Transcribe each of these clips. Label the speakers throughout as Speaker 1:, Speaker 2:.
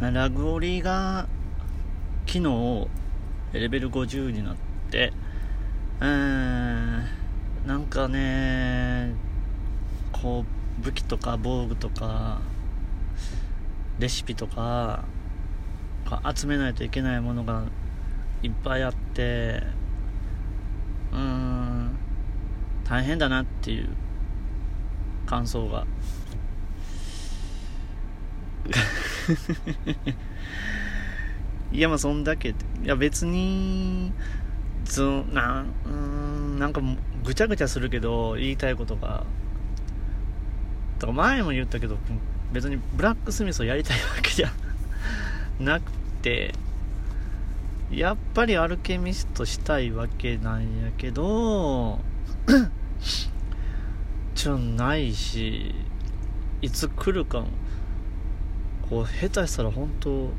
Speaker 1: ラグオリが昨日レベル50になってうーんなんかねこう武器とか防具とかレシピとか集めないといけないものがいっぱいあってうーん大変だなっていう感想が。いやまあそんだけいや別にずなうんなんかぐちゃぐちゃするけど言いたいことが。だから前も言ったけど別にブラックスミスをやりたいわけじゃなくてやっぱりアルケミストしたいわけなんやけどちょないしいつ来るかも。こう下手したら本当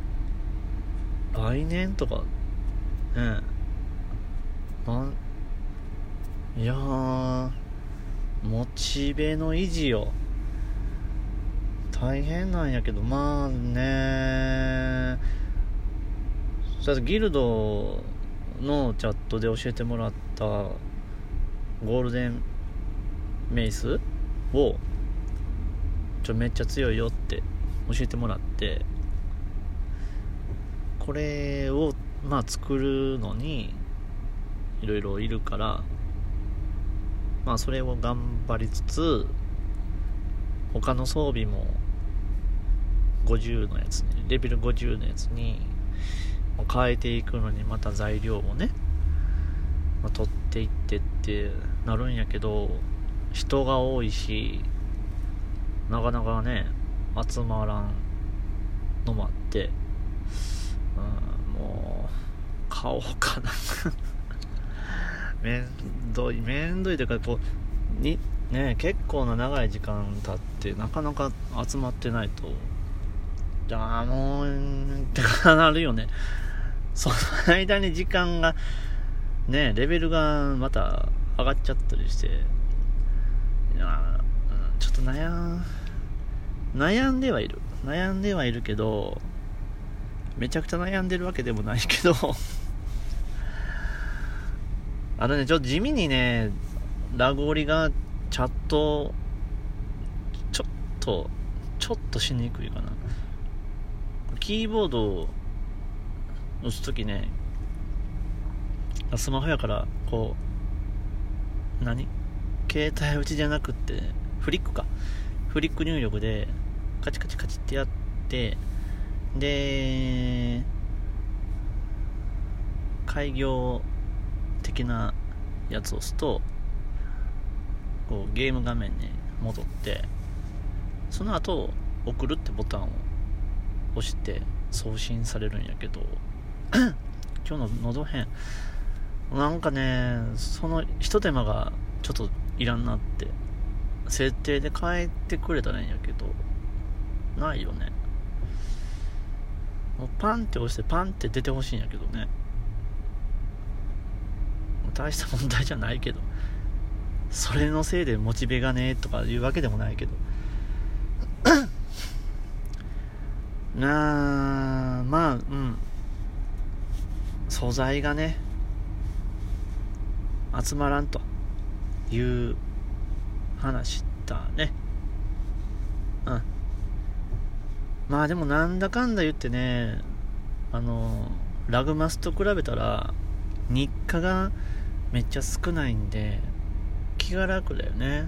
Speaker 1: 来年とかねなんいやモチベの維持よ大変なんやけどまあねギルドのチャットで教えてもらったゴールデンメイスをちょめっちゃ強いよって教えてもらってこれをまあ作るのにいろいろいるからまあそれを頑張りつつ他の装備も50のやつにレベル50のやつに変えていくのにまた材料をね、まあ、取っていってってなるんやけど人が多いしなかなかね集まらんのもあってうんもう買おうかな。めんどいめんどいというかこうにね結構な長い時間経ってなかなか集まってないとじゃあもうってかなるよね。その間に時間がねレベルがまた上がっちゃったりしていやちょっと悩ん悩んではいる。悩んではいるけどめちゃくちゃ悩んでるわけでもないけど。あのねちょっと地味にねラゴリがチャットちょっとちょっとしにくいかな。キーボードを押すときねスマホやからこう何？携帯打ちじゃなくってフリックか。フリック入力でカチカチカチってやってで開業的なやつを押すとこうゲーム画面に戻ってその後送るってボタンを押して送信されるんやけど 今日の喉編なんかねそのひと手間がちょっといらんなって。設定で変えてくれたらいいんやけどないよね。もうパンって押してパンって出てほしいんやけどね。大した問題じゃないけど。それのせいでモチベがねとかいうわけでもないけど。なあまあうん。素材がね集まらんという話だね。うん。まあでもなんだかんだ言ってねあのラグマスと比べたら日課がめっちゃ少ないんで気が楽だよね。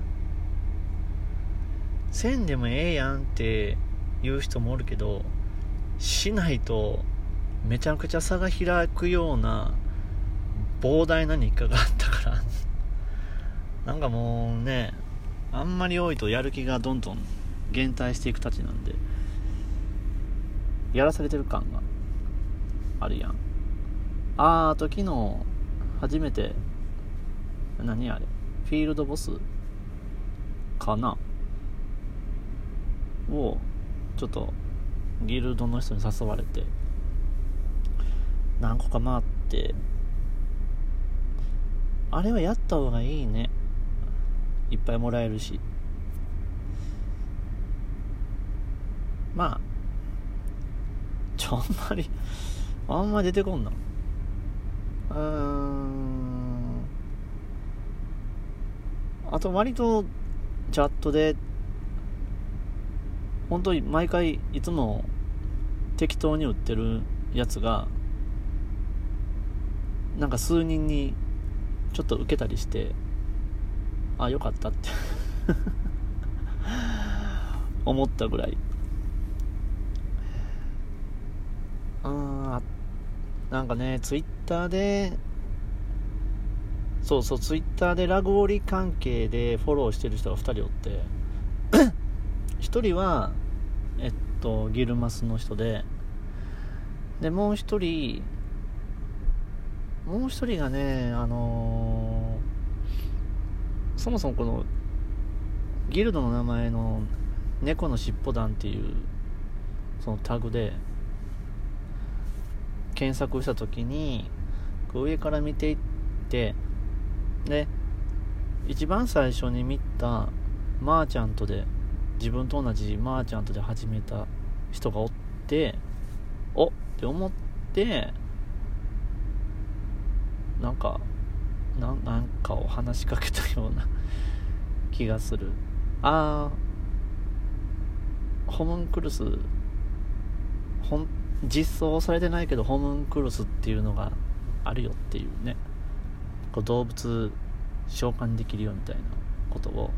Speaker 1: せんでもええやんって言う人もおるけどしないとめちゃくちゃ差が開くような膨大な日課があったから。なんかもうねあんまり多いとやる気がどんどん減退していくたちなんでやらされてる感があるやん。あーあと昨日初めて何あれフィールドボスかな？をちょっとギルドの人に誘われて何個か回ってあれはやった方がいいね。いっぱいもらえるし。まあちょんまりあんま出てこんな。うーん。あと割とチャットで本当に毎回いつも適当に売ってるやつがなんか数人にちょっと受けたりしてあよかったって。思ったぐらい。あなんかねツイッターでそうそうツイッターでラグオリ関係でフォローしてる人が2人おって。1人はえっとギルマスの人で。でもう1人もう1人がねあのー、そもそもこのギルドの名前の猫のしっぽ団っていうそのタグで検索した時に上から見ていってで一番最初に見たマーチャントで自分と同じマーチャントで始めた人がおっておって思ってなんかななんかを話しかけたような 気がする。ああホムンクルスほん実装されてないけどホムンクルスっていうのがあるよっていうね。こう動物召喚できるよみたいなことを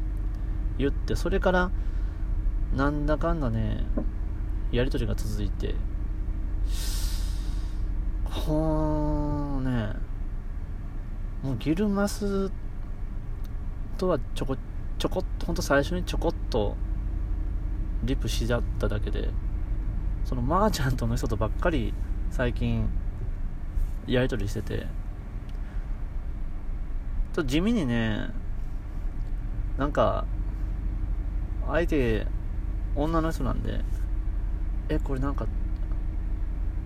Speaker 1: 言ってそれからなんだかんだねやり取りが続いてほーねもうギルマスとはちょこちょこっとほんと最初にちょこっとリプしちゃっただけでそのマーチャントの人とばっかり最近やり取りしてて。と地味にねなんか相手女の人なんでえこれなんか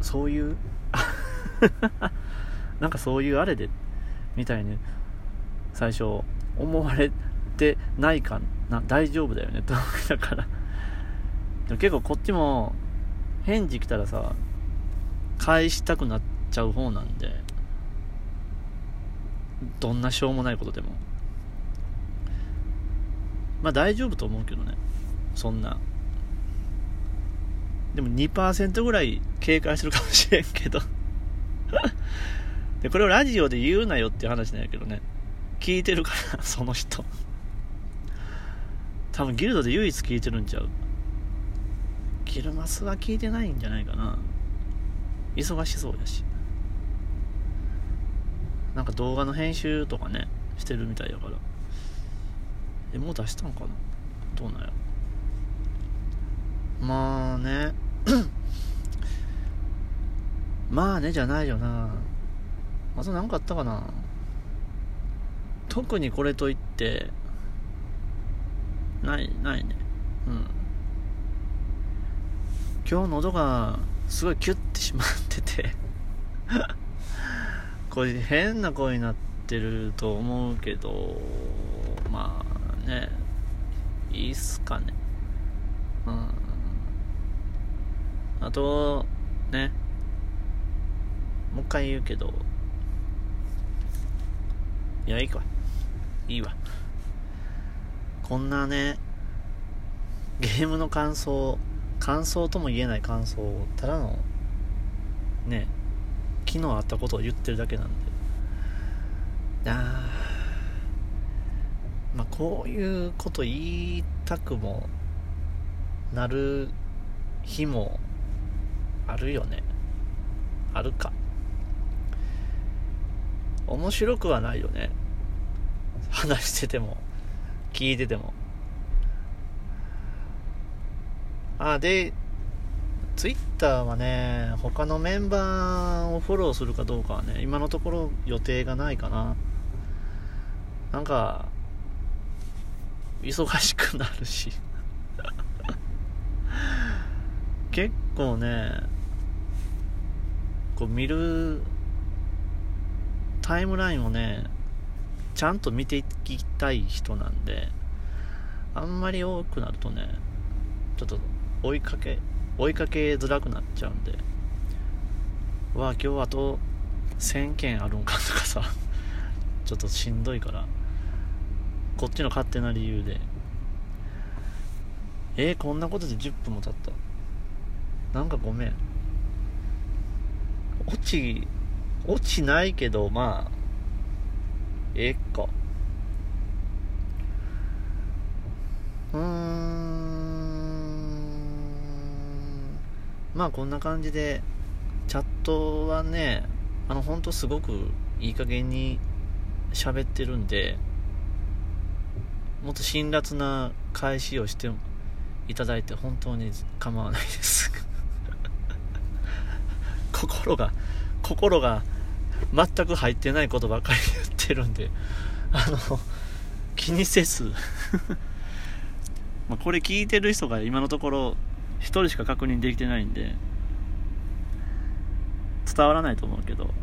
Speaker 1: そういう？なんかそういうあれでみたいに最初思われてないかな。大丈夫だよね。と思いながら。でも結構こっちも返事来たらさ返したくなっちゃう方なんで。どんなしょうもないことでも。まあ大丈夫と思うけどね。そんな。でも2%ぐらい警戒するかもしれんけど。でこれをラジオで言うなよっていう話なんやけどね。聞いてるから その人。多分ギルドで唯一聞いてるんちゃう。ギルマスは聞いてないんじゃないかな。忙しそうやし。なんか動画の編集とかねしてるみたいやから。えもう出したんかな？どうなんやまあね。まあねじゃないよな。あと何かあったかな？特にこれといってないないね。うん。今日喉がすごいキュッてしまってて これ変な声になってると思うけどまあねいいっすかね。うん。あとね。もう一回言うけどいやいいか。いいわ。こんなねゲームの感想感想とも言えない感想をただのね昨日あったことを言ってるだけなんで。あまあこういうこと言いたくもなる日もあるよね。あるか。面白くはないよね。話してても聞いてても。あでツイッターはね他のメンバーをフォローするかどうかはね今のところ予定がないかな。なんか忙しくなるし。結構ねこう見るタイムラインをねちゃんと見ていきたい人なんであんまり多くなるとねちょっと追いかけ追いかけづらくなっちゃうんでうわ今日あと1000件あるんかとかさ ちょっとしんどいからこっちの勝手な理由で。えー、こんなことで10分も経った。なんかごめん。落ち落ちないけどまあええか。うーん。まあこんな感じでチャットはねあの本当すごくいい加減に喋ってるんでもっと辛辣な返しをしていただいて本当に構わないです。心が心が全く入ってないことばかり言ってるんであの気にせず。まこれ聞いてる人が今のところ1人しか確認できてないんで伝わらないと思うけど。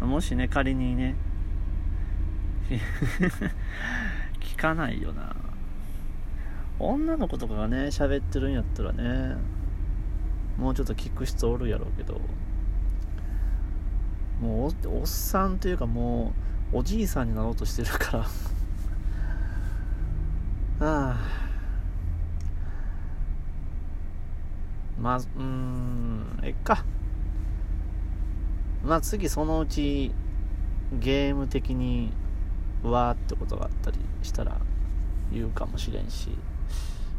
Speaker 1: もしね仮にね 聞かないよな。女の子とかがね喋ってるんやったらねもうちょっと聞く人おるやろうけど。もうおっさんというかもうおじいさんになろうとしてるから。ああまあうんえっか。まあ次そのうちゲーム的にわーってことがあったりしたら言うかもしれんし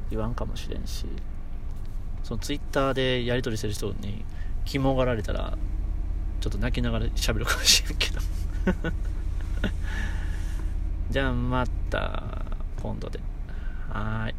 Speaker 1: 言わんかもしれんしそのツイッターでやり取りしてる人に肝がられたらちょっと泣きながら喋るかもしれんけど。じゃあまた今度で。はい。